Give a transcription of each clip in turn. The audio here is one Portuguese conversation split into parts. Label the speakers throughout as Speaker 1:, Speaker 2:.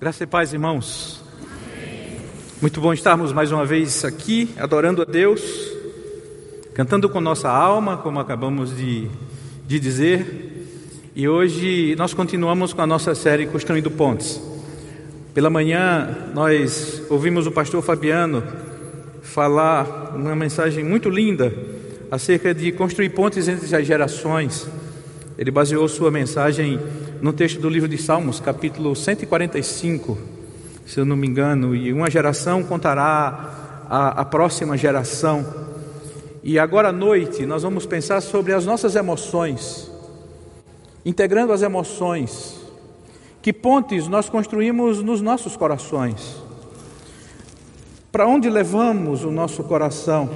Speaker 1: Graça e paz, irmãos. Muito bom estarmos mais uma vez aqui, adorando a Deus, cantando com nossa alma, como acabamos de, de dizer. E hoje nós continuamos com a nossa série Construindo Pontes. Pela manhã nós ouvimos o pastor Fabiano falar uma mensagem muito linda acerca de construir pontes entre as gerações. Ele baseou sua mensagem no texto do livro de Salmos, capítulo 145, se eu não me engano, e uma geração contará a, a próxima geração. E agora à noite nós vamos pensar sobre as nossas emoções, integrando as emoções. Que pontes nós construímos nos nossos corações? Para onde levamos o nosso coração?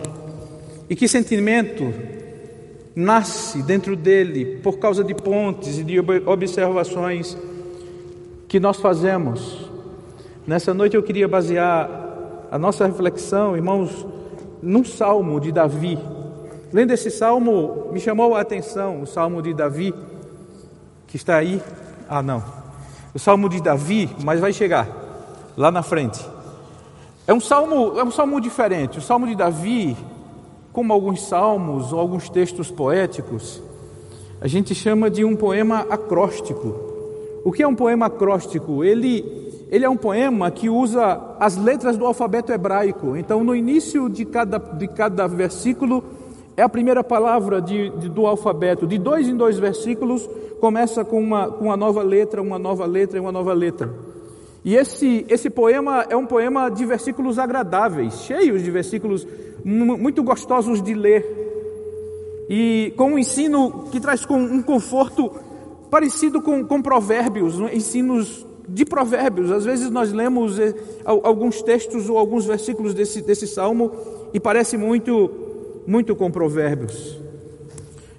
Speaker 1: E que sentimento nasce dentro dele por causa de pontes e de observações que nós fazemos. Nessa noite eu queria basear a nossa reflexão, irmãos, num salmo de Davi. Lendo esse salmo, me chamou a atenção o salmo de Davi, que está aí. Ah, não. O salmo de Davi, mas vai chegar lá na frente. É um salmo, é um salmo diferente. O salmo de Davi como alguns salmos ou alguns textos poéticos, a gente chama de um poema acróstico. O que é um poema acróstico? Ele, ele é um poema que usa as letras do alfabeto hebraico. Então, no início de cada, de cada versículo, é a primeira palavra de, de, do alfabeto. De dois em dois versículos, começa com uma, com uma nova letra, uma nova letra e uma nova letra. E esse, esse poema é um poema de versículos agradáveis, cheios de versículos muito gostosos de ler. E com um ensino que traz com um conforto parecido com, com provérbios, ensinos de provérbios. Às vezes nós lemos eh, alguns textos ou alguns versículos desse, desse salmo e parece muito, muito com provérbios.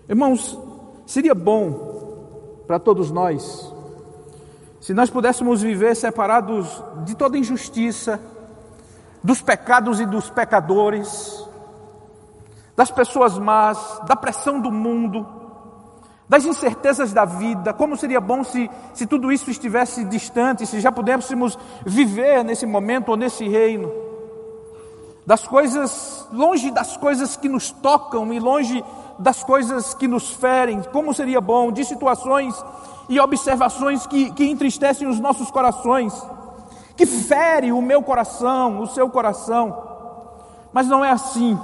Speaker 1: Irmãos, seria bom para todos nós se nós pudéssemos viver separados de toda injustiça, dos pecados e dos pecadores, das pessoas más, da pressão do mundo, das incertezas da vida, como seria bom se, se tudo isso estivesse distante, se já pudéssemos viver nesse momento ou nesse reino, das coisas, longe das coisas que nos tocam e longe das coisas que nos ferem, como seria bom, de situações e observações que, que entristecem os nossos corações, que fere o meu coração, o seu coração. Mas não é assim.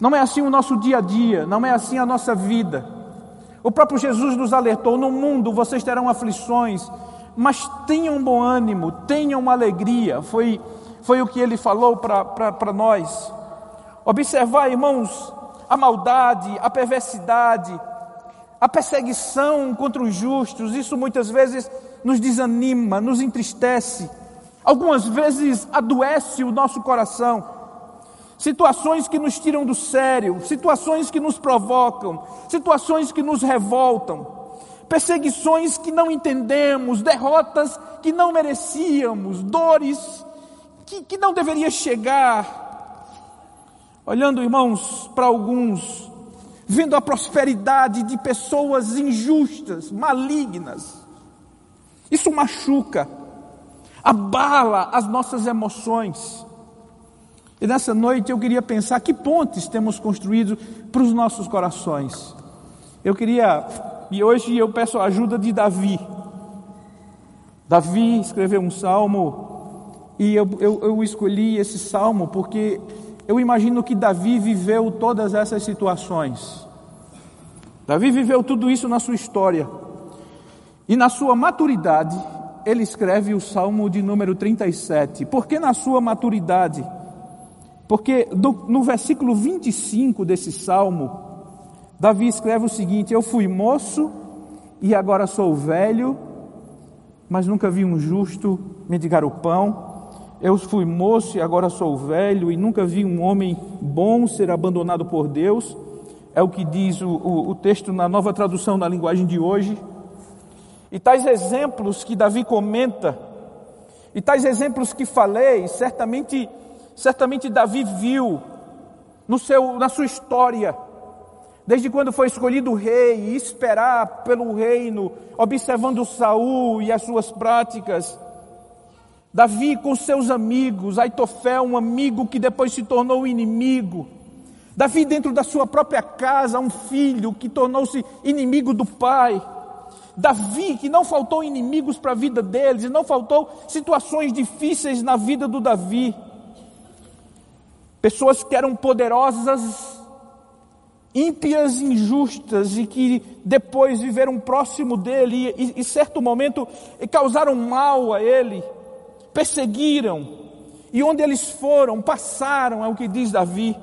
Speaker 1: Não é assim o nosso dia a dia, não é assim a nossa vida. O próprio Jesus nos alertou: no mundo vocês terão aflições, mas tenham bom ânimo, tenham alegria. Foi, foi o que ele falou para nós. Observar, irmãos, a maldade, a perversidade, a perseguição contra os justos, isso muitas vezes nos desanima, nos entristece, algumas vezes adoece o nosso coração. Situações que nos tiram do sério, situações que nos provocam, situações que nos revoltam, perseguições que não entendemos, derrotas que não merecíamos, dores que, que não deveria chegar. Olhando, irmãos, para alguns vendo a prosperidade de pessoas injustas, malignas. Isso machuca, abala as nossas emoções. E nessa noite eu queria pensar que pontes temos construído para os nossos corações. Eu queria, e hoje eu peço a ajuda de Davi. Davi escreveu um salmo, e eu, eu, eu escolhi esse salmo porque eu imagino que Davi viveu todas essas situações. Davi viveu tudo isso na sua história. E na sua maturidade, ele escreve o Salmo de número 37. Por que na sua maturidade? Porque no, versículo 25 desse salmo, Davi escreve o seguinte: Eu fui moço e agora sou velho, mas nunca vi um justo mendigar o pão eu fui moço e agora sou velho, e nunca vi um homem bom ser abandonado por Deus. É o que diz o, o, o texto na nova tradução na linguagem de hoje. E tais exemplos que Davi comenta, e tais exemplos que falei, certamente, certamente Davi viu no seu, na sua história, desde quando foi escolhido rei, e esperar pelo reino, observando Saul e as suas práticas,
Speaker 2: Davi com seus amigos, Aitofel, um amigo que depois se tornou inimigo. Davi, dentro da sua própria casa, um filho que tornou-se inimigo do pai. Davi, que não faltou inimigos para a vida deles, e não faltou situações difíceis na vida do Davi. Pessoas que eram poderosas, ímpias, injustas e que depois viveram próximo dele e, em certo momento causaram mal a ele, perseguiram, e onde eles foram, passaram, é o que diz Davi.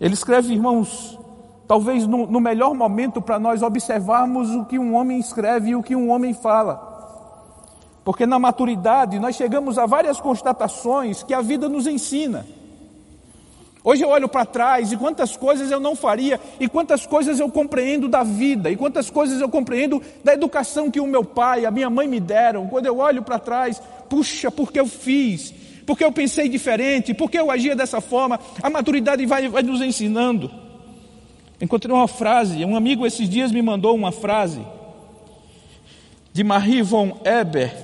Speaker 2: Ele escreve, irmãos, talvez no, no melhor momento para nós observarmos o que um homem escreve e o que um homem fala. Porque na maturidade nós chegamos a várias constatações que a vida nos ensina. Hoje eu olho para trás e quantas coisas eu não faria, e quantas coisas eu compreendo da vida, e quantas coisas eu compreendo da educação que o meu pai, a minha mãe me deram. Quando eu olho para trás, puxa, porque eu fiz, porque eu pensei diferente, porque eu agia dessa forma, a maturidade vai, vai nos ensinando. Encontrei uma frase, um amigo esses dias me mandou uma frase de Marie von Eber.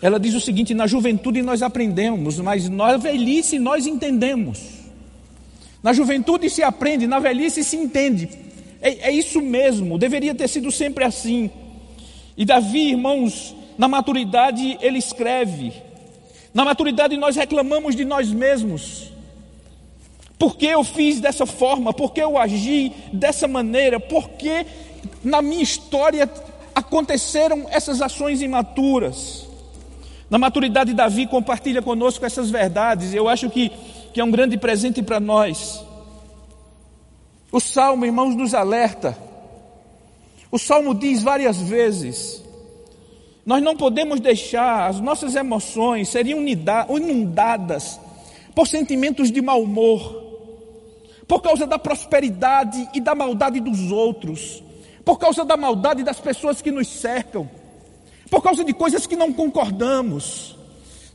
Speaker 2: Ela diz o seguinte: na juventude nós aprendemos, mas na velhice nós entendemos. Na juventude se aprende, na velhice se entende. É, é isso mesmo, deveria ter sido sempre assim. E Davi, irmãos, na maturidade ele escreve. Na maturidade nós reclamamos de nós mesmos. Por que eu fiz dessa forma? Por que eu agi dessa maneira? Por que na minha história aconteceram essas ações imaturas? Na maturidade, Davi compartilha conosco essas verdades. Eu acho que que é um grande presente para nós. O salmo, irmãos, nos alerta. O salmo diz várias vezes: nós não podemos deixar as nossas emoções serem inundadas por sentimentos de mau humor, por causa da prosperidade e da maldade dos outros, por causa da maldade das pessoas que nos cercam, por causa de coisas que não concordamos.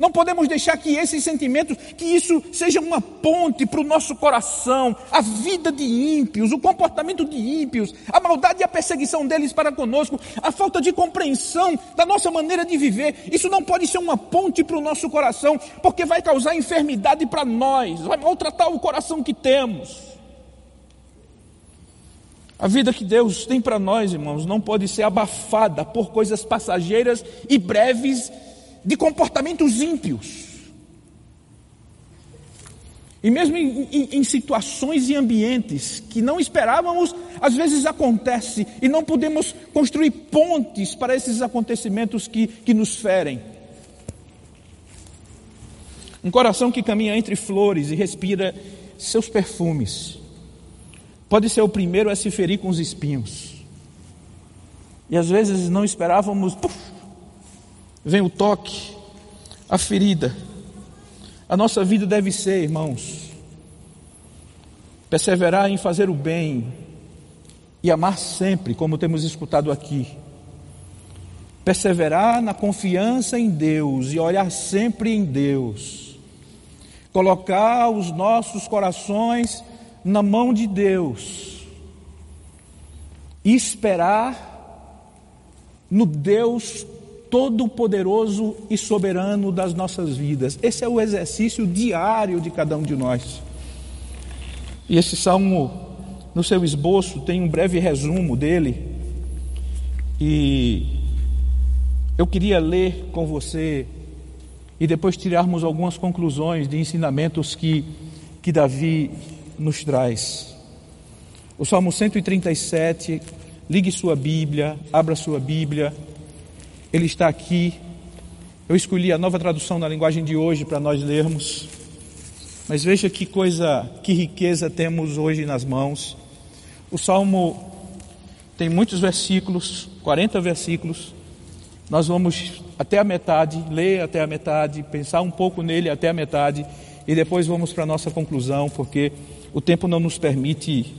Speaker 2: Não podemos deixar que esses sentimentos, que isso seja uma ponte para o nosso coração, a vida de ímpios, o comportamento de ímpios, a maldade e a perseguição deles para conosco, a falta de compreensão da nossa maneira de viver. Isso não pode ser uma ponte para o nosso coração, porque vai causar enfermidade para nós, vai maltratar o coração que temos. A vida que Deus tem para nós, irmãos, não pode ser abafada por coisas passageiras e breves de comportamentos ímpios. E mesmo em, em, em, situações e ambientes que não esperávamos, às vezes acontece e não podemos construir pontes para esses acontecimentos que, que nos ferem. Um coração que caminha entre flores e respira seus perfumes, pode ser o primeiro a se ferir com os espinhos. E às vezes não esperávamos, puf, vem o toque, a ferida. A nossa vida deve ser, irmãos, perseverar em fazer o bem e amar sempre, como temos escutado aqui. Perseverar na confiança em Deus e olhar sempre em Deus. Colocar os nossos corações na mão de Deus. E esperar no Deus todo-poderoso e soberano das nossas vidas. Esse é o exercício diário de cada um de nós. E esse salmo, no seu esboço, tem um breve resumo dele. E eu queria ler com você e depois tirarmos algumas conclusões de ensinamentos que, que Davi nos traz. O Salmo 137, ligue sua Bíblia, abra sua Bíblia. Ele está aqui. Eu escolhi a nova tradução na linguagem de hoje para nós lermos. Mas veja que coisa, que riqueza temos hoje nas mãos. O Salmo tem muitos versículos, 40 versículos. Nós vamos até a metade, ler até a metade, pensar um pouco nele até a metade e depois vamos para a nossa conclusão, porque o tempo não nos permite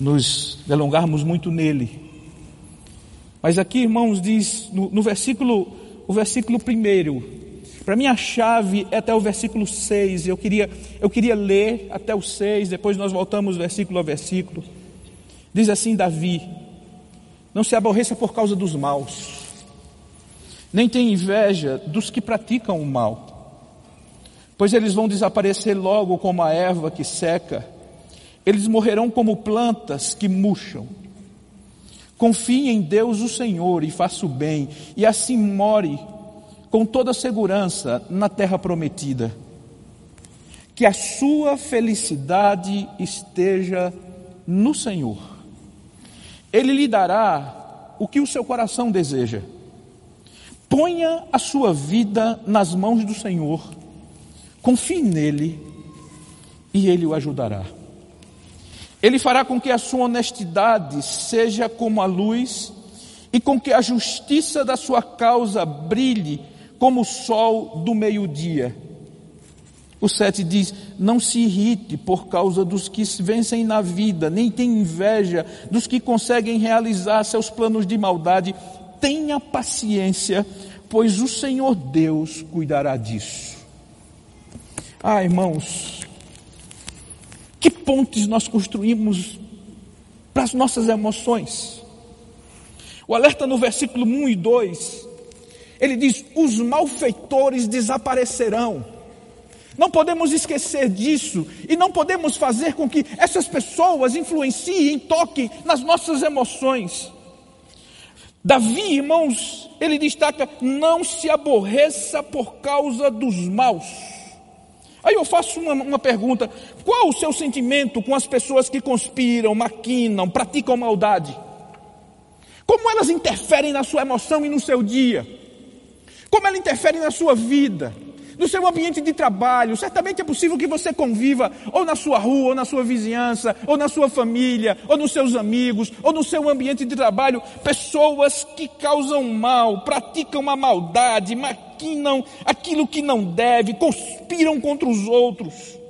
Speaker 2: nos delongarmos muito nele. Mas aqui, irmãos, diz no, no versículo, o versículo primeiro, para mim a chave é até o versículo 6. Eu queria, eu queria ler até o 6, depois nós voltamos versículo a versículo. Diz assim Davi: Não se aborreça por causa dos maus, nem tem inveja dos que praticam o mal, pois eles vão desaparecer logo como a erva que seca, eles morrerão como plantas que murcham. Confie em Deus o Senhor e faça o bem, e assim more com toda segurança na terra prometida. Que a sua felicidade esteja no Senhor. Ele lhe dará o que o seu coração deseja. Ponha a sua vida nas mãos do Senhor, confie nele e ele o ajudará. Ele fará com que a sua honestidade seja como a luz e com que a justiça da sua causa brilhe como o sol do meio-dia. O 7 diz: Não se irrite por causa dos que vencem na vida, nem tenha inveja dos que conseguem realizar seus planos de maldade, tenha paciência, pois o Senhor Deus cuidará disso. Ah, irmãos, que pontes nós construímos para as nossas emoções? O alerta no versículo 1 e 2, ele diz: os malfeitores desaparecerão. Não podemos esquecer disso e não podemos fazer com que essas pessoas influenciem, toquem nas nossas emoções. Davi, irmãos, ele destaca: não se aborreça por causa dos maus. Aí eu faço uma, uma, pergunta: qual o seu sentimento com as pessoas que conspiram, maquinam, praticam maldade? Como elas interferem na sua emoção e no seu dia? Como elas interferem na sua vida? No seu ambiente de trabalho. Certamente é possível que você conviva ou na sua rua, ou na sua vizinhança, ou na sua família, ou nos seus amigos, ou no seu ambiente de trabalho, pessoas que causam mal, praticam uma maldade, maquinam aquilo que não deve, conspiram contra os outros.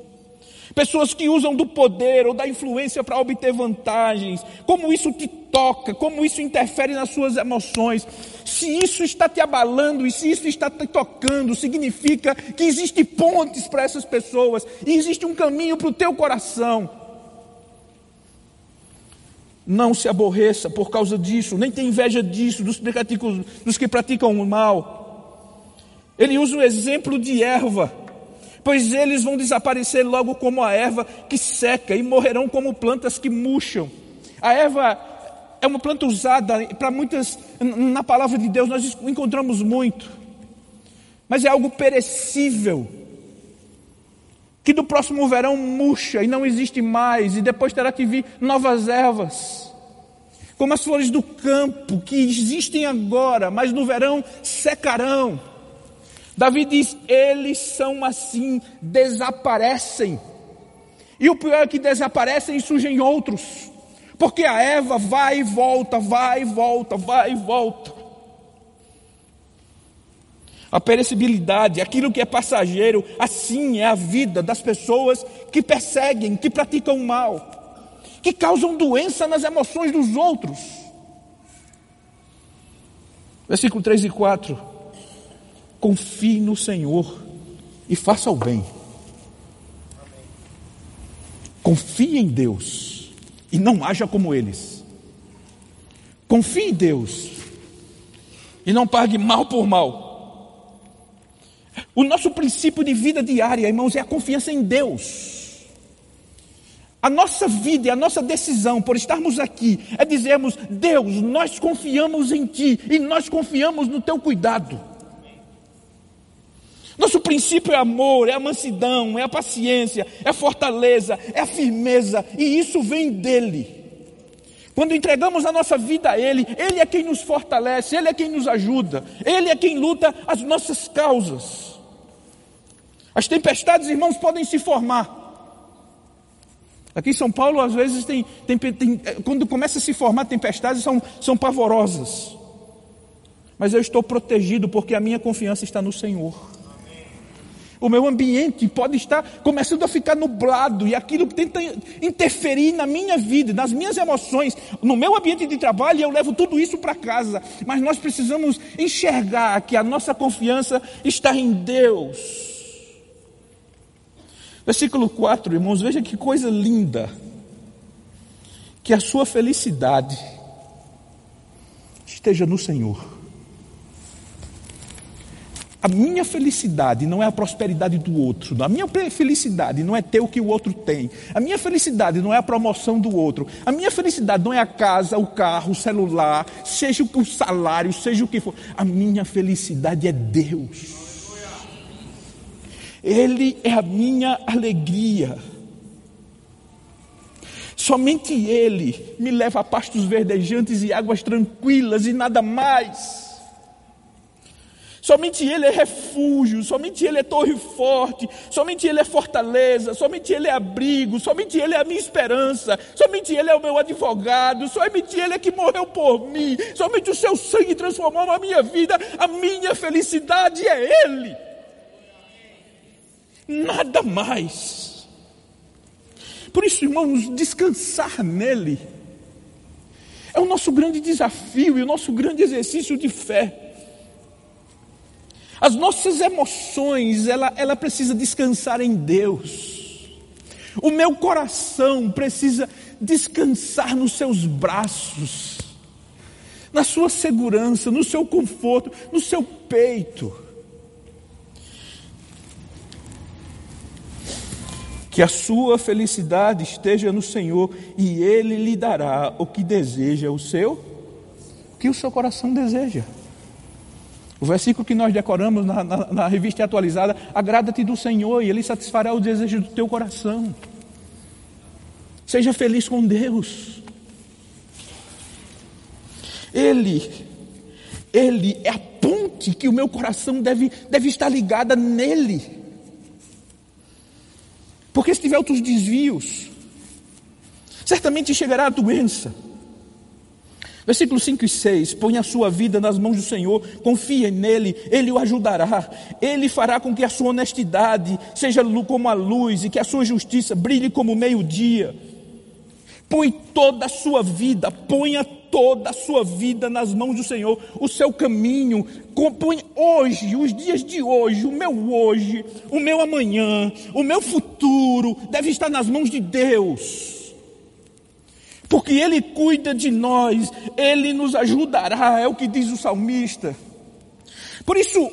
Speaker 2: Pessoas que usam do poder ou da influência para obter vantagens. Como isso te toca, como isso interfere nas suas emoções. Se isso está te abalando e se isso está te tocando, significa que existem pontes para essas pessoas e existe um caminho para o teu coração. Não se aborreça por causa disso, nem tenha inveja disso, dos, dos que praticam o mal. Ele usa o exemplo de erva pois eles vão desaparecer logo como a erva que seca e morrerão como plantas que murcham. A erva é uma planta usada para muitas, na palavra de Deus nós encontramos muito, mas é algo perecível, que do próximo verão murcha e não existe mais, e depois terá que vir novas ervas, como as flores do campo, que existem agora, mas no verão secarão. Davi diz: eles são assim, desaparecem. E o pior é que desaparecem e surgem outros. Porque a Eva vai e volta, vai e volta, vai e volta. A perecibilidade, aquilo que é passageiro, assim é a vida das pessoas que perseguem, que praticam mal, que causam doença nas emoções dos outros. Versículo 3 e 4 confie no Senhor e faça o bem. Confie em Deus e não haja como eles. Confie em Deus e não pague mal por mal. O nosso princípio de vida diária, irmãos, é a confiança em Deus. A nossa vida e a nossa decisão por estarmos aqui é dizermos: Deus, nós confiamos em Ti e nós confiamos no Teu cuidado. Nosso princípio é amor, é a mansidão, é a paciência, é a fortaleza, é a firmeza, e isso vem dele. Quando entregamos a nossa vida a Ele, Ele é quem nos fortalece, Ele é quem nos ajuda, Ele é quem luta as nossas causas. As tempestades, irmãos, podem se formar. Aqui em São Paulo, às vezes, tem, tem, tem, quando começa a se formar tempestades, são, são pavorosas. Mas eu estou protegido porque a minha confiança está no Senhor o meu ambiente pode estar começando a ficar nublado e aquilo tenta interferir na minha vida, nas minhas emoções, no meu ambiente de trabalho, e eu levo tudo isso para casa. Mas nós precisamos enxergar que a nossa confiança está em Deus. Versículo 4, irmãos, veja que coisa linda. Que a sua felicidade esteja no Senhor. A minha felicidade não é a prosperidade do outro. A minha felicidade não é ter o que o outro tem. A minha felicidade não é a promoção do outro. A minha felicidade não é a casa, o carro, o celular, seja o salário, seja o que for. A minha felicidade é Deus. Ele é a minha alegria. Somente Ele me leva a pastos verdejantes e águas tranquilas e nada mais. Somente Ele é refúgio, somente Ele é torre forte, somente Ele é fortaleza, somente Ele é abrigo, somente Ele é a minha esperança, somente Ele é o meu advogado, somente Ele é que morreu por mim, somente o seu sangue transformou a minha vida, a minha felicidade é Ele. Nada mais. Por isso, irmãos, descansar nele é o nosso grande desafio e o nosso grande exercício de fé. As nossas emoções, ela, ela precisa descansar em Deus. O meu coração precisa descansar nos seus braços, na sua segurança, no seu conforto, no seu peito. Que a sua felicidade esteja no Senhor e Ele lhe dará o que deseja o seu, o que o seu coração deseja. O versículo que nós decoramos na, na, na revista atualizada: agrada-te do Senhor e Ele satisfará o desejo do teu coração. Seja feliz com Deus. Ele, Ele é a ponte que o meu coração deve, deve estar ligada nele. Porque se tiver outros desvios, certamente chegará a doença Versículos 5 e 6: Põe a sua vida nas mãos do Senhor, confia nele, ele o ajudará, ele fará com que a sua honestidade seja como a luz e que a sua justiça brilhe como o meio-dia. Põe toda a sua vida, ponha toda a sua vida nas mãos do Senhor, o seu caminho, põe hoje, os dias de hoje, o meu hoje, o meu amanhã, o meu futuro, deve estar nas mãos de Deus porque Ele cuida de nós, Ele nos ajudará, é o que diz o salmista. Por isso,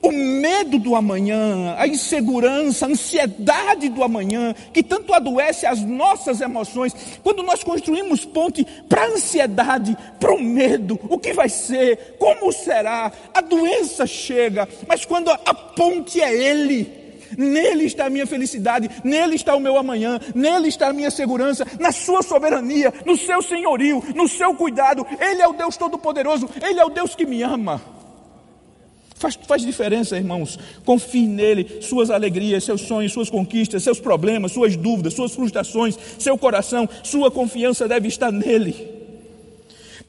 Speaker 2: o medo do amanhã, a insegurança, a ansiedade do amanhã, que tanto adoece as nossas emoções, quando nós construímos ponte para a ansiedade, para o medo, o que vai ser, como será, a doença chega, mas quando a ponte é Ele, Nele está a minha felicidade, nele está o meu amanhã, nele está a minha segurança, na sua soberania, no seu senhorio, no seu cuidado. Ele é o Deus Todo-Poderoso, Ele é o Deus que me ama. Faz, faz diferença, irmãos. Confie nele, suas alegrias, seus sonhos, suas conquistas, seus problemas, suas dúvidas, suas frustrações, seu coração, sua confiança deve estar nele.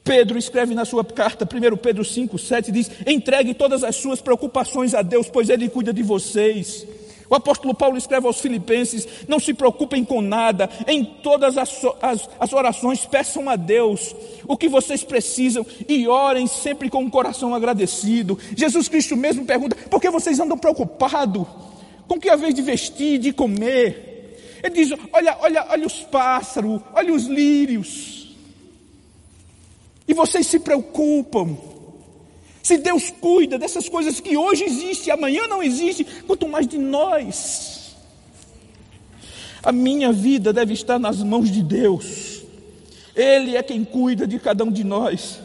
Speaker 2: Pedro escreve na sua carta, 1 Pedro 5, 7, diz: entregue todas as suas preocupações a Deus, pois Ele cuida de vocês. O apóstolo Paulo escreve aos Filipenses: não se preocupem com nada, em todas as, as, as, orações peçam a Deus o que vocês precisam e orem sempre com o coração agradecido. Jesus Cristo mesmo pergunta: por que vocês andam preocupados? Com que a vez de vestir, de comer? Ele diz: olha, olha, olha os pássaros, olha os lírios. E vocês se preocupam. Se Deus cuida dessas coisas que hoje existem e amanhã não existem, quanto mais de nós. A minha vida deve estar nas mãos de Deus. Ele é quem cuida de cada um de nós.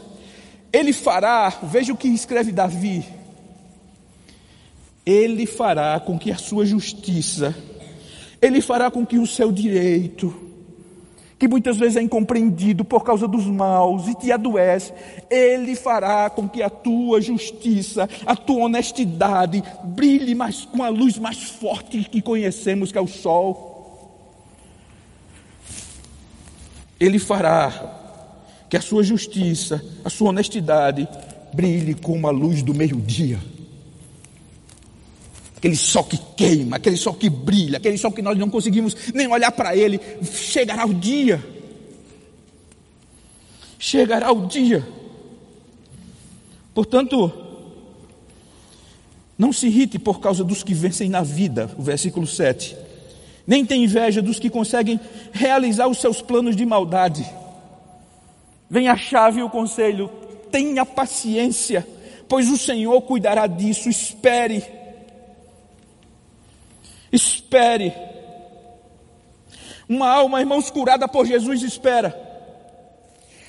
Speaker 2: Ele fará, veja o que escreve Davi. Ele fará com que a sua justiça, ele fará com que o seu direito, que muitas vezes é incompreendido por causa dos maus e te adoece, Ele fará com que a tua justiça, a tua honestidade brilhe mais com a luz mais forte que conhecemos, que é o sol. Ele fará que a sua justiça, a sua honestidade brilhe como a luz do meio-dia aquele sol que queima, aquele sol que brilha, aquele sol que nós não conseguimos nem olhar para ele, chegará o dia. Chegará o dia. Portanto, não se irrite por causa dos que vencem na vida, o versículo 7. Nem tem inveja dos que conseguem realizar os seus planos de maldade. Vem a chave e o conselho, tenha paciência pois o Senhor cuidará disso. Espere. Espere. Uma alma, irmãos, curada por Jesus, espera.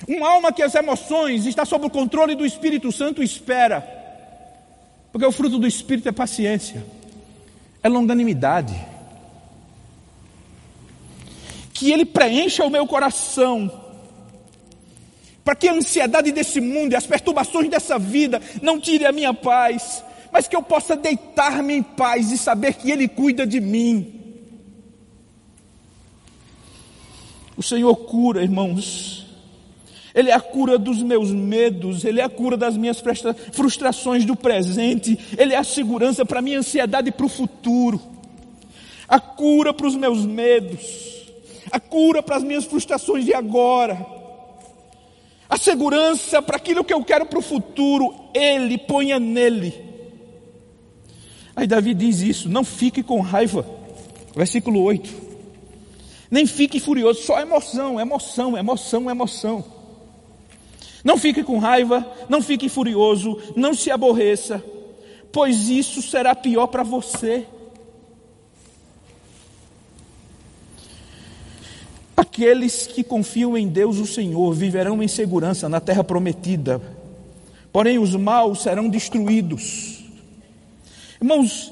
Speaker 2: Uma alma que as emoções está sob o controle do Espírito Santo, espera. Porque o fruto do Espírito é paciência, é longanimidade. Que Ele preencha o meu coração, para que a ansiedade desse mundo e as perturbações dessa vida não tire a minha paz, mas que eu possa deitar-me em paz e saber que Ele cuida de mim. O Senhor cura, irmãos. Ele é a cura dos meus medos, Ele é a cura das minhas frustrações do presente, Ele é a segurança para a minha ansiedade para o futuro, a cura para os meus medos, a cura para as minhas frustrações de agora, a segurança para aquilo que eu quero para o futuro, Ele ponha nele. Aí Davi diz isso: não fique com raiva, versículo 8. Nem fique furioso, só emoção, emoção, emoção, emoção. Não fique com raiva, não fique furioso, não se aborreça, pois isso será pior para você. Aqueles que confiam em Deus, o Senhor, viverão em segurança na terra prometida, porém os maus serão destruídos. Irmãos,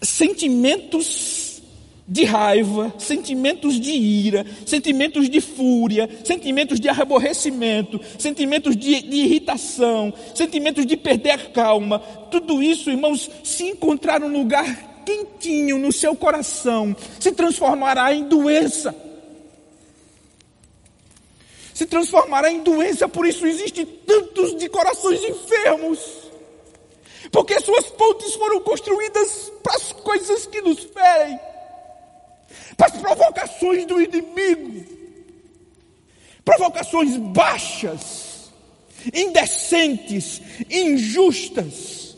Speaker 2: sentimentos de raiva, sentimentos de ira, sentimentos de fúria, sentimentos de aborrecimento, sentimentos de, de, irritação, sentimentos de perder a calma. Tudo isso, irmãos, se encontrar um lugar quentinho no seu coração, se transformará em doença. Se transformará em doença, por isso existem tantos de corações enfermos. Porque suas pontes foram construídas para as coisas que nos ferem para as provocações do inimigo, provocações baixas, indecentes, injustas,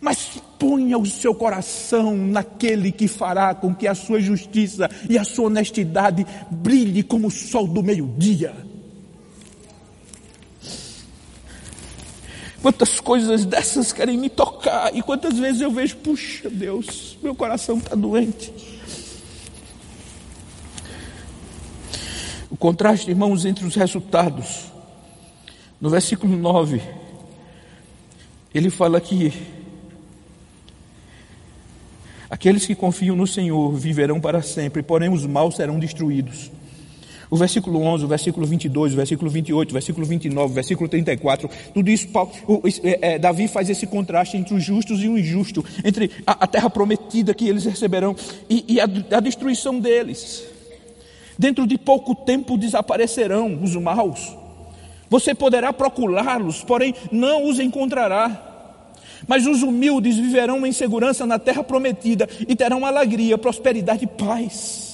Speaker 2: mas ponha o seu coração naquele que fará com que a sua justiça e a sua honestidade brilhe como o sol do meio-dia. Quantas coisas dessas querem me tocar, e quantas vezes eu vejo, puxa Deus, meu coração está doente. contraste, irmãos, entre os resultados. No versículo 9, ele fala que aqueles que confiam no Senhor viverão para sempre, porém os maus serão destruídos. O versículo 11, o versículo 22, o versículo 28, o versículo 29, o versículo 34, tudo isso, é, é, Davi faz esse contraste entre os justos e o injusto, entre a, a terra prometida que eles receberão e, e a, a destruição deles. Dentro de pouco tempo desaparecerão os maus. Você poderá procurá-los, porém não os encontrará. Mas os humildes viverão em segurança na terra prometida e terão alegria, prosperidade e paz.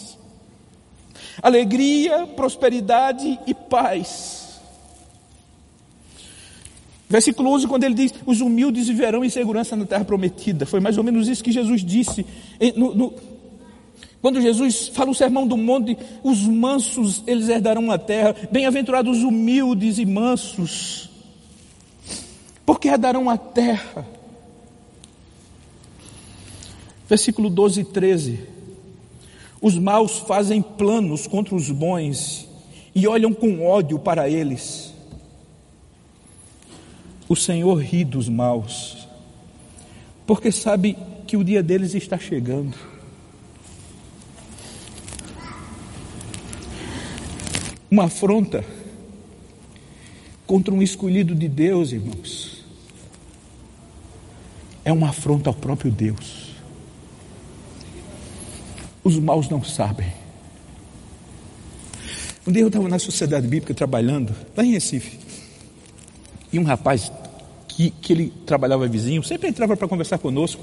Speaker 2: Alegria, prosperidade e paz. Versículo 11, quando ele diz: Os humildes viverão em segurança na terra prometida. Foi mais ou menos isso que Jesus disse no, no, quando Jesus fala o sermão do monte, os mansos eles herdarão a terra, bem-aventurados os humildes e mansos, porque herdarão a terra. Versículo 12 e 13: Os maus fazem planos contra os bons e olham com ódio para eles. O Senhor ri dos maus, porque sabe que o dia deles está chegando. uma afronta contra um escolhido de Deus, irmãos, é uma afronta ao próprio Deus. Os maus não sabem. Um dia eu estava na sociedade bíblica trabalhando, lá em Recife, e um rapaz que, que ele trabalhava vizinho, sempre entrava para conversar conosco,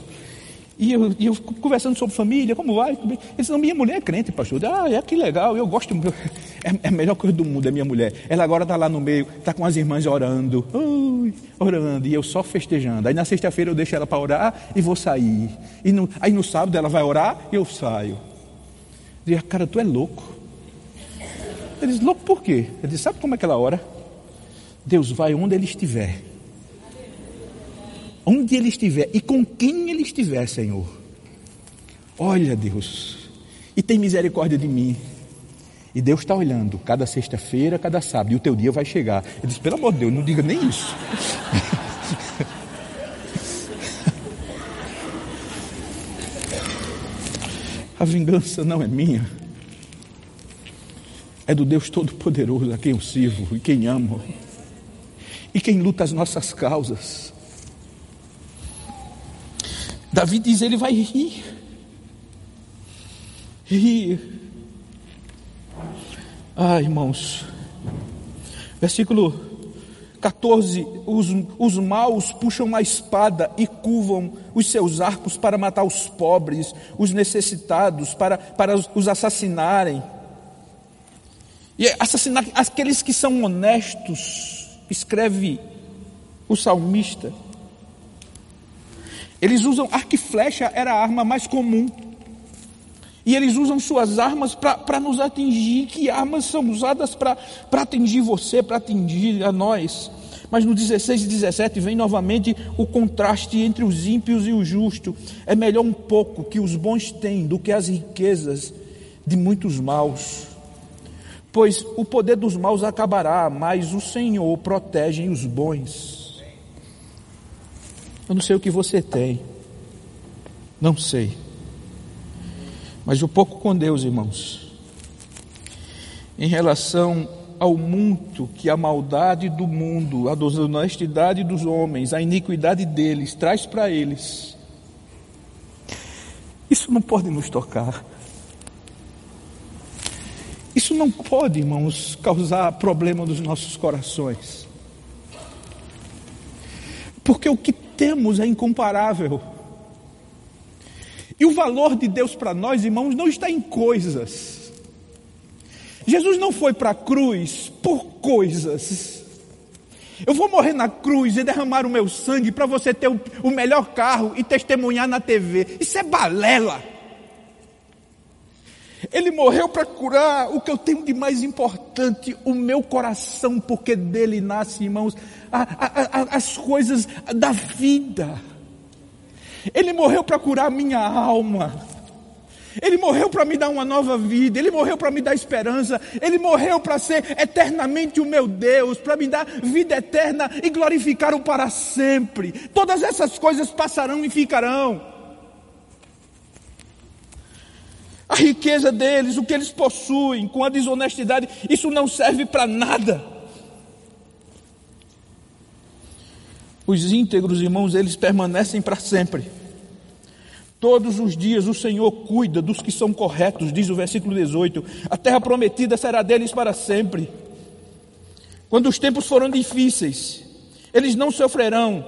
Speaker 2: e eu, e eu conversando sobre família, como vai? Ele disse, não, minha mulher é crente, pastor. Ah, é que legal, eu gosto, é, é a melhor coisa do mundo, é minha mulher. Ela agora está lá no meio, está com as irmãs orando, ui, orando, e eu só festejando. Aí na sexta-feira eu deixo ela para orar e vou sair. E no, aí no sábado ela vai orar e eu saio. Disse, cara, tu é louco. Ele disse, louco por quê? Ele disse, sabe como é que ela ora? Deus vai onde ele estiver. onde ele estiver e com quem ele estiver, Senhor. Olha, Deus, e tem misericórdia de mim. E Deus está olhando cada sexta-feira, cada sábado, e o teu dia vai chegar. Ele diz: pelo amor de Deus, não diga nem isso. A vingança não é minha, é do Deus Todo-Poderoso a quem eu sirvo e quem amo, e quem luta as nossas causas. Davi diz: ele vai rir, rir. Ah, irmãos, versículo 14: os, os maus puxam a espada e curvam os seus arcos para matar os pobres, os necessitados, para, para os assassinarem. E assassinar aqueles que são honestos, escreve o salmista. Eles usam arco e flecha, era a arma mais comum. E eles usam suas armas para nos atingir. Que armas são usadas para atingir você, para atingir a nós? Mas no 16 e 17 vem novamente o contraste entre os ímpios e o justo. É melhor um pouco que os bons têm do que as riquezas de muitos maus. Pois o poder dos maus acabará, mas o Senhor protege os bons. Eu não sei o que você tem. Não sei. Mas o pouco com Deus, irmãos, em relação ao muito que a maldade do mundo, a desonestidade dos homens, a iniquidade deles traz para eles, isso não pode nos tocar. Isso não pode, irmãos, causar problema nos nossos corações. Porque o que temos é incomparável. E o valor de Deus para nós, irmãos, não está em coisas. Jesus não foi para a cruz por coisas. Eu vou morrer na cruz e derramar o meu sangue para você ter o, o melhor carro e testemunhar na TV. Isso é balela. Ele morreu para curar o que eu tenho de mais importante, o meu coração, porque dele nasce, irmãos, a, a, a, as coisas da vida. Ele morreu para curar minha alma. Ele morreu para me dar uma nova vida, Ele morreu para me dar esperança, Ele morreu para ser eternamente o meu Deus, para me dar vida eterna e glorificar o para sempre. Todas essas coisas passarão e ficarão. a riqueza deles, o que eles possuem, com a desonestidade, isso não serve para nada. Os íntegros irmãos, eles permanecem para sempre. Todos os dias o Senhor cuida dos que são corretos, diz o versículo 18. A terra prometida será deles para sempre. Quando os tempos forem difíceis, eles não sofrerão,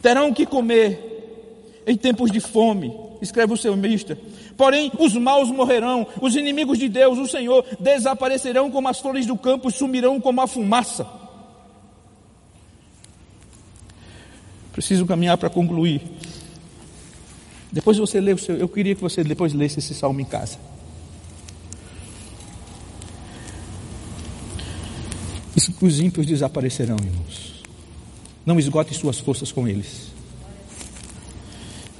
Speaker 2: terão que comer em tempos de fome, escreve o salmista. Porém, os maus morrerão, os inimigos de Deus, o Senhor, desaparecerão como as flores do campo e sumirão como a fumaça. Preciso caminhar para concluir. Depois você lê o seu, eu queria que você depois lesse esse salmo em casa. Os ímpios desaparecerão, irmãos. Não esgote suas forças com eles.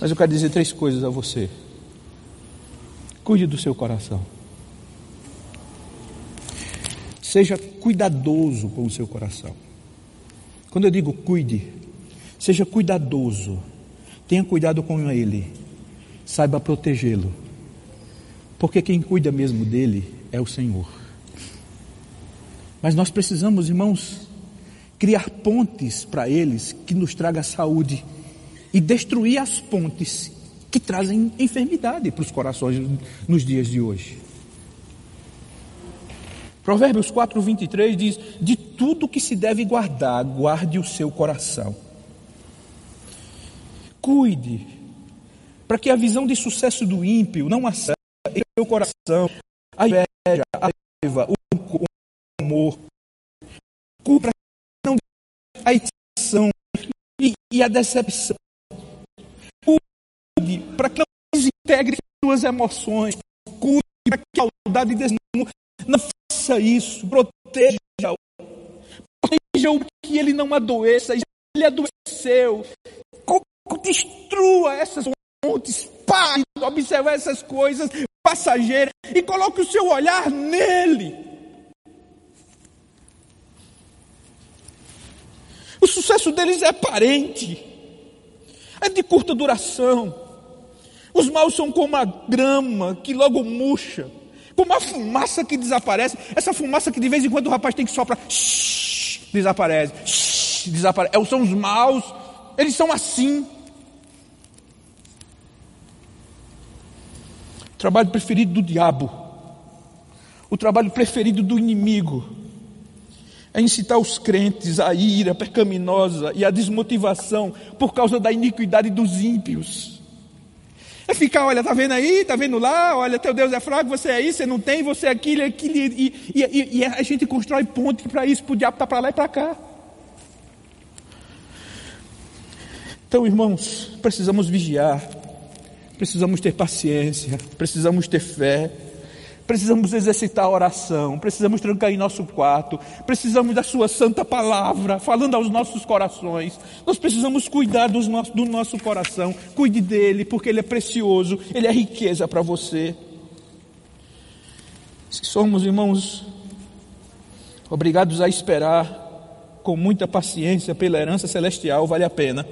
Speaker 2: Mas eu quero dizer três coisas a você. Cuide do seu coração. Seja cuidadoso com o seu coração. Quando eu digo cuide, seja cuidadoso. Tenha cuidado com ele. Saiba protegê-lo. Porque quem cuida mesmo dele é o Senhor. Mas nós precisamos, irmãos, criar pontes para eles que nos traga saúde e destruir as pontes que trazem enfermidade para os corações nos dias de hoje. Provérbios 4, 23 diz: De tudo que se deve guardar, guarde o seu coração. Cuide, para que a visão de sucesso do ímpio não acerte em seu coração a inveja, a raiva, o amor. Que não a edição e, e a decepção Cuide para que não desintegre suas emoções. Cuide para que a maldade desânimo não faça isso. Proteja-o. Proteja-o que ele não adoeça. Ele adoeceu. destrua essas pontes, pare de observar essas coisas passageiras e coloque o seu olhar nele. O sucesso deles é aparente, é de curta duração. Os maus são como a grama que logo murcha, como a fumaça que desaparece. Essa fumaça que de vez em quando o rapaz tem que soprar, shh, desaparece, shh, desaparece. É, são os maus, eles são assim. Trabalho preferido do diabo, o trabalho preferido do inimigo, é incitar os crentes à ira pecaminosa e à desmotivação por causa da iniquidade dos ímpios. É ficar, olha, tá vendo aí, tá vendo lá, olha, teu Deus é fraco, você é isso, você não tem, você é aquilo, é aquilo, e, e, e, e a gente constrói ponte para isso, para o diabo estar tá para lá e para cá. Então, irmãos, precisamos vigiar, precisamos ter paciência, precisamos ter fé, Precisamos exercitar a oração, precisamos trancar em nosso quarto, precisamos da Sua santa palavra, falando aos nossos corações. Nós precisamos cuidar do nosso, do nosso coração, cuide dele, porque ele é precioso, ele é riqueza para você. Se somos irmãos obrigados a esperar com muita paciência pela herança celestial, vale a pena.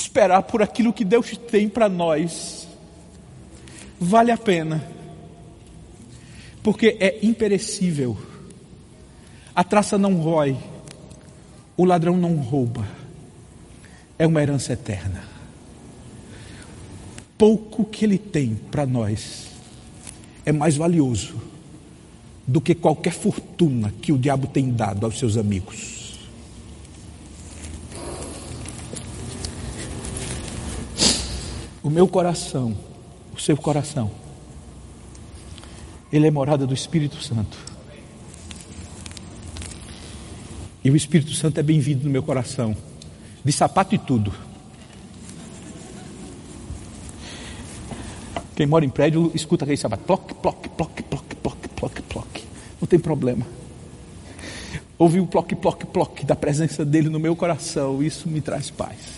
Speaker 2: Esperar por aquilo que Deus tem para nós. Vale a pena, porque é imperecível, a traça não rói, o ladrão não rouba, é uma herança eterna. Pouco que ele tem para nós é mais valioso do que qualquer fortuna que o diabo tem dado aos seus amigos. O meu coração o seu coração. Ele é morada do Espírito Santo. E o Espírito Santo é bem-vindo no meu coração, de sapato e tudo. Quem mora em prédio escuta aquele sapato, ploc, ploc, ploc, ploc, ploc, ploc, ploc. Não tem problema. Ouvir o ploc, ploc, ploc da presença dele no meu coração, isso me traz paz.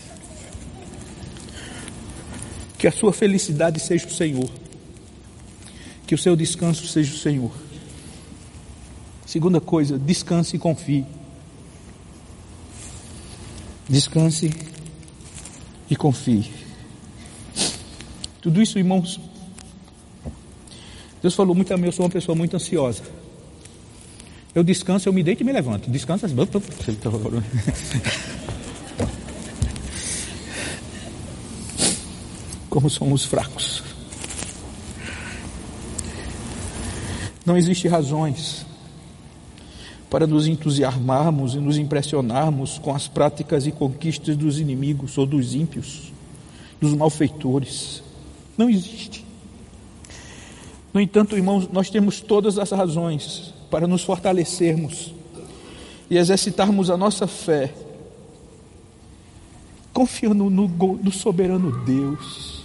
Speaker 2: Que a sua felicidade seja o Senhor. Que o seu descanso seja o Senhor. Segunda coisa, descanse e confie. Descanse e confie. Tudo isso, irmãos, Deus falou muito a mim, eu sou uma pessoa muito ansiosa. Eu descanso, eu me deito e me levanto. Descansa. como somos fracos. Não existe razões para nos entusiasmarmos e nos impressionarmos com as práticas e conquistas dos inimigos ou dos ímpios, dos malfeitores. Não existe. No entanto, irmãos, nós temos todas as razões para nos fortalecermos e exercitarmos a nossa fé, confiando no, no soberano Deus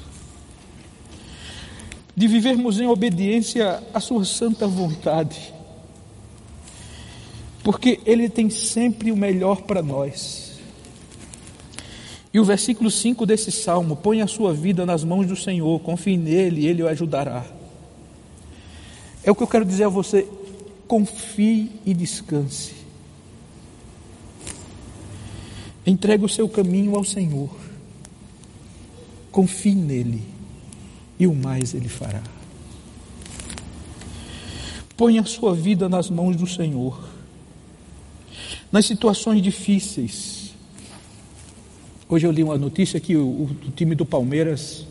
Speaker 2: de vivermos em obediência à Sua santa vontade, porque Ele tem sempre o melhor para nós. E o versículo 5 desse salmo: põe a sua vida nas mãos do Senhor, confie nele, ele o ajudará. É o que eu quero dizer a você: confie e descanse. Entregue o seu caminho ao Senhor, confie nele e o mais Ele fará. Põe a sua vida nas mãos do Senhor. Nas situações difíceis. Hoje eu li uma notícia que o, o, time do Palmeiras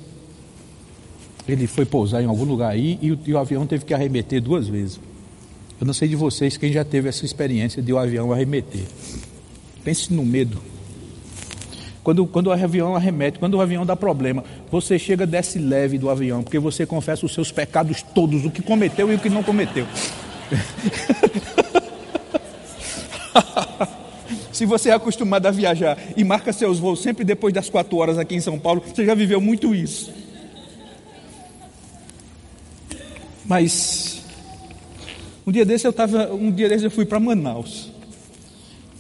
Speaker 2: ele foi pousar em algum lugar aí e o, e o, avião teve que arremeter duas vezes. Eu não sei de vocês quem já teve essa experiência de o avião arremeter. Pense no medo. Quando, quando o avião arremete, quando o avião dá problema, você chega, desce leve do avião, porque você confessa os seus pecados todos, o que cometeu e o que não cometeu. Se você é acostumado a viajar e marca seus voos sempre depois das quatro horas aqui em São Paulo, você já viveu muito isso. Mas um dia desse eu tava, um dia desse eu fui para Manaus.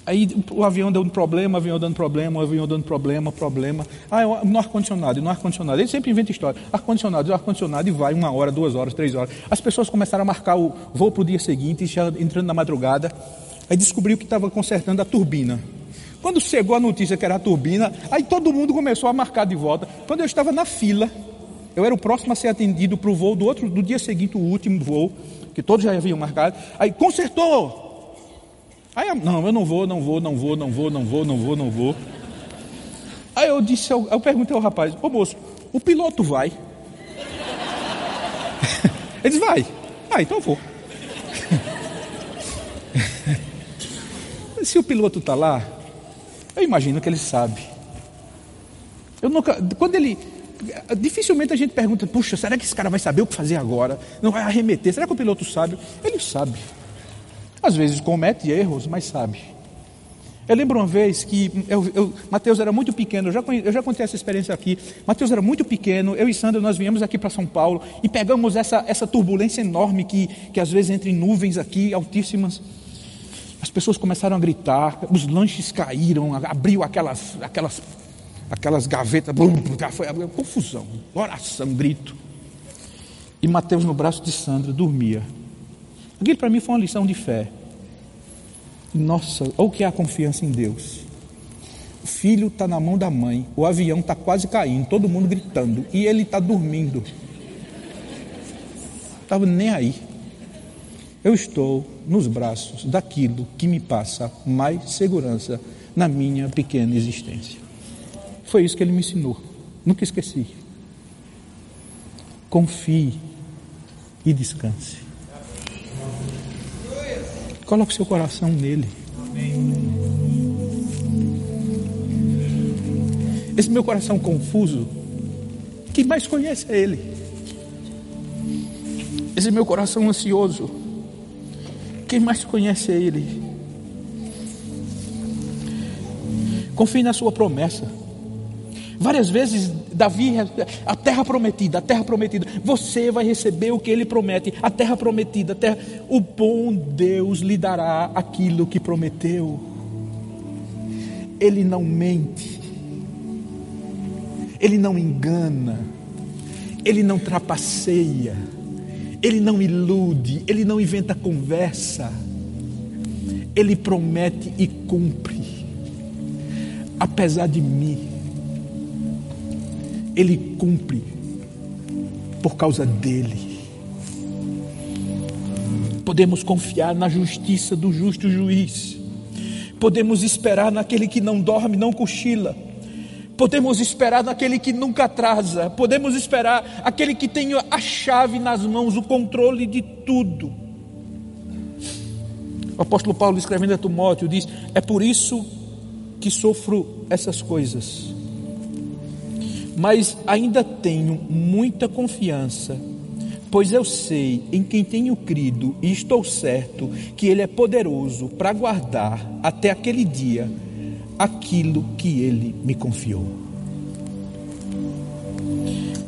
Speaker 2: Aí o avião dando problema, o avião dando problema, o avião dando problema, problema. Ah, é no ar-condicionado, no ar-condicionado. Ele sempre inventa história. Ar-condicionado, ar-condicionado, e vai uma hora, duas horas, três horas. As pessoas começaram a marcar o voo para o dia seguinte, já entrando na madrugada. Aí descobriu que estava consertando a turbina. Quando chegou a notícia que era a turbina, aí todo mundo começou a marcar de volta. Quando eu estava na fila, eu era o próximo a ser atendido para o voo do outro, do dia seguinte, o último voo, que todos já haviam marcado. Aí consertou, Aí, não, eu não vou, não vou, não vou, não vou, não vou, não vou, não vou. Aí eu disse, eu, eu perguntei ao rapaz, ô moço, o piloto vai? Ele disse, vai. Ah, então eu vou. Se o piloto está lá, eu imagino que ele sabe. Eu nunca, quando ele, dificilmente a gente pergunta, puxa, será que esse cara vai saber o que fazer agora? Não vai arremeter? Será que o piloto sabe? Ele sabe. Às vezes comete erros, mas sabe. Eu lembro uma vez que eu, eu, Mateus era muito pequeno, eu já, eu já contei essa experiência aqui. Mateus era muito pequeno, eu e Sandra nós viemos aqui para São Paulo e pegamos essa, essa turbulência enorme que, que às vezes entra em nuvens aqui altíssimas. As pessoas começaram a gritar, os lanches caíram, abriu aquelas, aquelas, aquelas gavetas, blum, foi confusão, oração, grito. E Mateus no braço de Sandra dormia. Aquilo para mim foi uma lição de fé. Nossa, olha o que é a confiança em Deus. O filho está na mão da mãe, o avião está quase caindo, todo mundo gritando, e ele está dormindo. Estava nem aí. Eu estou nos braços daquilo que me passa mais segurança na minha pequena existência. Foi isso que ele me ensinou. Nunca esqueci. Confie e descanse. Coloque seu coração nele. Esse meu coração confuso, quem mais conhece é Ele. Esse meu coração ansioso, quem mais conhece é Ele. Confie na Sua promessa. Várias vezes Davi, a terra prometida, a terra prometida, você vai receber o que ele promete, a terra prometida, a terra, o bom Deus lhe dará aquilo que prometeu. Ele não mente, ele não engana, ele não trapaceia, ele não ilude, ele não inventa conversa, ele promete e cumpre, apesar de mim ele cumpre por causa dele. Podemos confiar na justiça do justo juiz. Podemos esperar naquele que não dorme, não cochila. Podemos esperar naquele que nunca atrasa. Podemos esperar aquele que tem a chave nas mãos, o controle de tudo. O apóstolo Paulo, escrevendo a Timóteo, diz: É por isso que sofro essas coisas mas ainda tenho muita confiança, pois eu sei em quem tenho crido e estou certo que Ele é poderoso para guardar até aquele dia aquilo que Ele me confiou.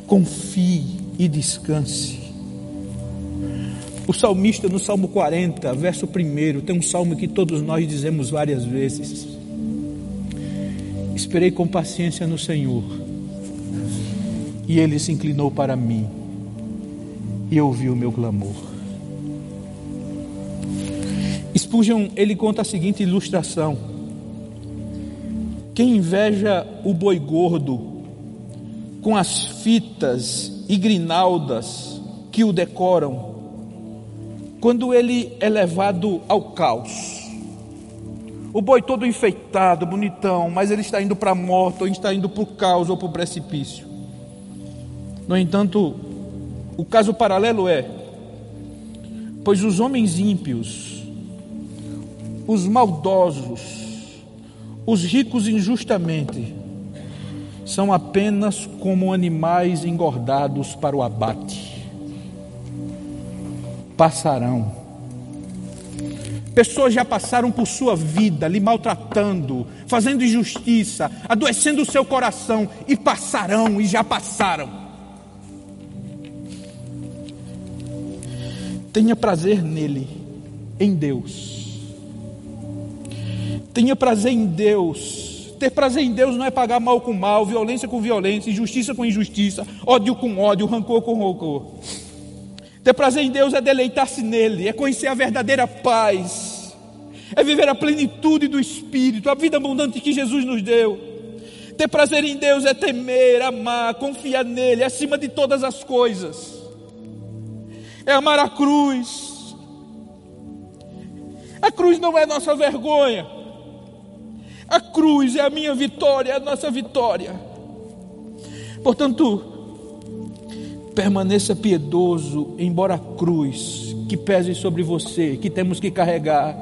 Speaker 2: Confie e descanse. O salmista no Salmo 40, verso 1, tem um salmo que todos nós dizemos várias vezes. Esperei com paciência no Senhor e ele se inclinou para mim e ouviu o meu clamor. Spurgeon, ele conta a seguinte ilustração: Quem inveja o boi gordo com as fitas e grinaldas que o decoram, quando ele é levado ao caos, o boi todo enfeitado, bonitão, mas ele está indo para a morte, ou está indo para o caos ou para o precipício. No entanto, o caso paralelo é: pois os homens ímpios, os maldosos, os ricos injustamente, são apenas como animais engordados para o abate. Passarão. Pessoas já passaram por sua vida lhe maltratando, fazendo injustiça, adoecendo o seu coração e passarão e já passaram. Tenha prazer nele, em Deus. Tenha prazer em Deus. Ter prazer em Deus não é pagar mal com mal, violência com violência, injustiça com injustiça, ódio com ódio, rancor com rancor. Ter prazer em Deus é deleitar-se nele, é conhecer a verdadeira paz, é viver a plenitude do Espírito, a vida abundante que Jesus nos deu. Ter prazer em Deus é temer, amar, confiar nele acima de todas as coisas. É amar a cruz. A cruz não é nossa vergonha. A cruz é a minha vitória, é a nossa vitória. Portanto, permaneça piedoso, embora a cruz que pese sobre você, que temos que carregar,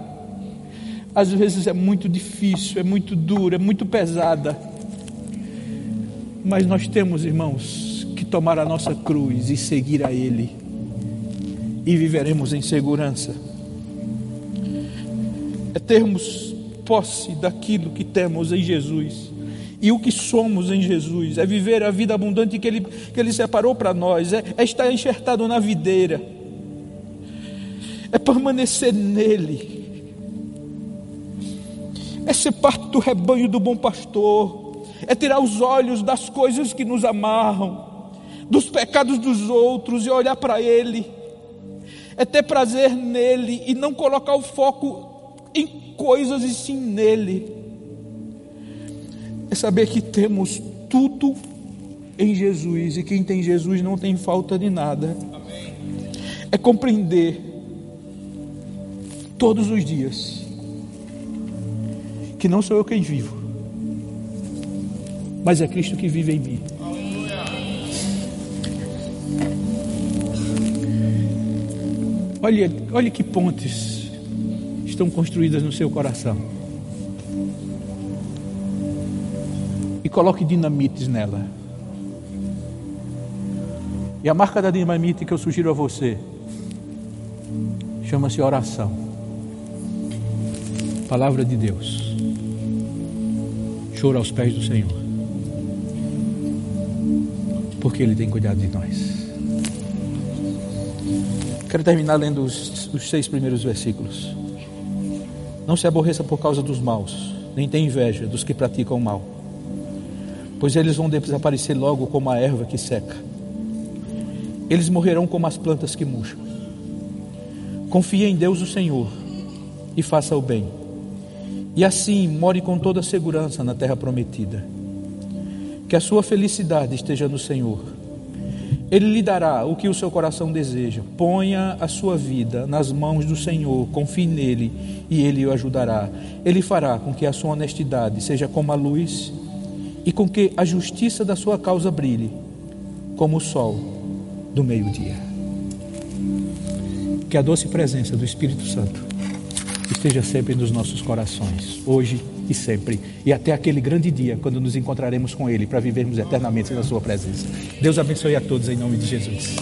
Speaker 2: às vezes é muito difícil, é muito dura, é muito pesada. Mas nós temos, irmãos, que tomar a nossa cruz e seguir a Ele, e viveremos em segurança. É termos posse daquilo que temos em Jesus e o que somos em Jesus, é viver a vida abundante que Ele, que Ele separou para nós, é, é estar enxertado na videira, é permanecer nele, é ser parte do rebanho do bom pastor, é tirar os olhos das coisas que nos amarram, dos pecados dos outros e olhar para Ele, é ter prazer nele e não colocar o foco em coisas e sim nele é saber que temos tudo em Jesus e quem tem Jesus não tem falta de nada. É compreender todos os dias que não sou eu quem vivo, mas é Cristo que vive em mim. Olha, olha que pontes estão construídas no seu coração. coloque dinamites nela. E a marca da dinamite que eu sugiro a você chama-se oração. Palavra de Deus. Choro aos pés do Senhor. Porque Ele tem cuidado de nós. Quero terminar lendo os, os seis primeiros versículos. Não se aborreça por causa dos maus, nem tenha inveja dos que praticam mal pois eles vão desaparecer logo como a erva que seca. Eles morrerão como as plantas que murcham. Confie em Deus o Senhor e faça o bem. E assim more com toda segurança na terra prometida. Que a sua felicidade esteja no Senhor. Ele lhe dará o que o seu coração deseja. Ponha a sua vida nas mãos do Senhor, confie nele e ele o ajudará. Ele fará com que a sua honestidade seja como a luz e com que a justiça da sua causa brilhe como o sol do meio-dia. Que a doce presença do Espírito Santo esteja sempre nos nossos corações, hoje e sempre, e até aquele grande dia quando nos encontraremos com Ele para vivermos eternamente na Sua presença. Deus abençoe a todos em nome de Jesus.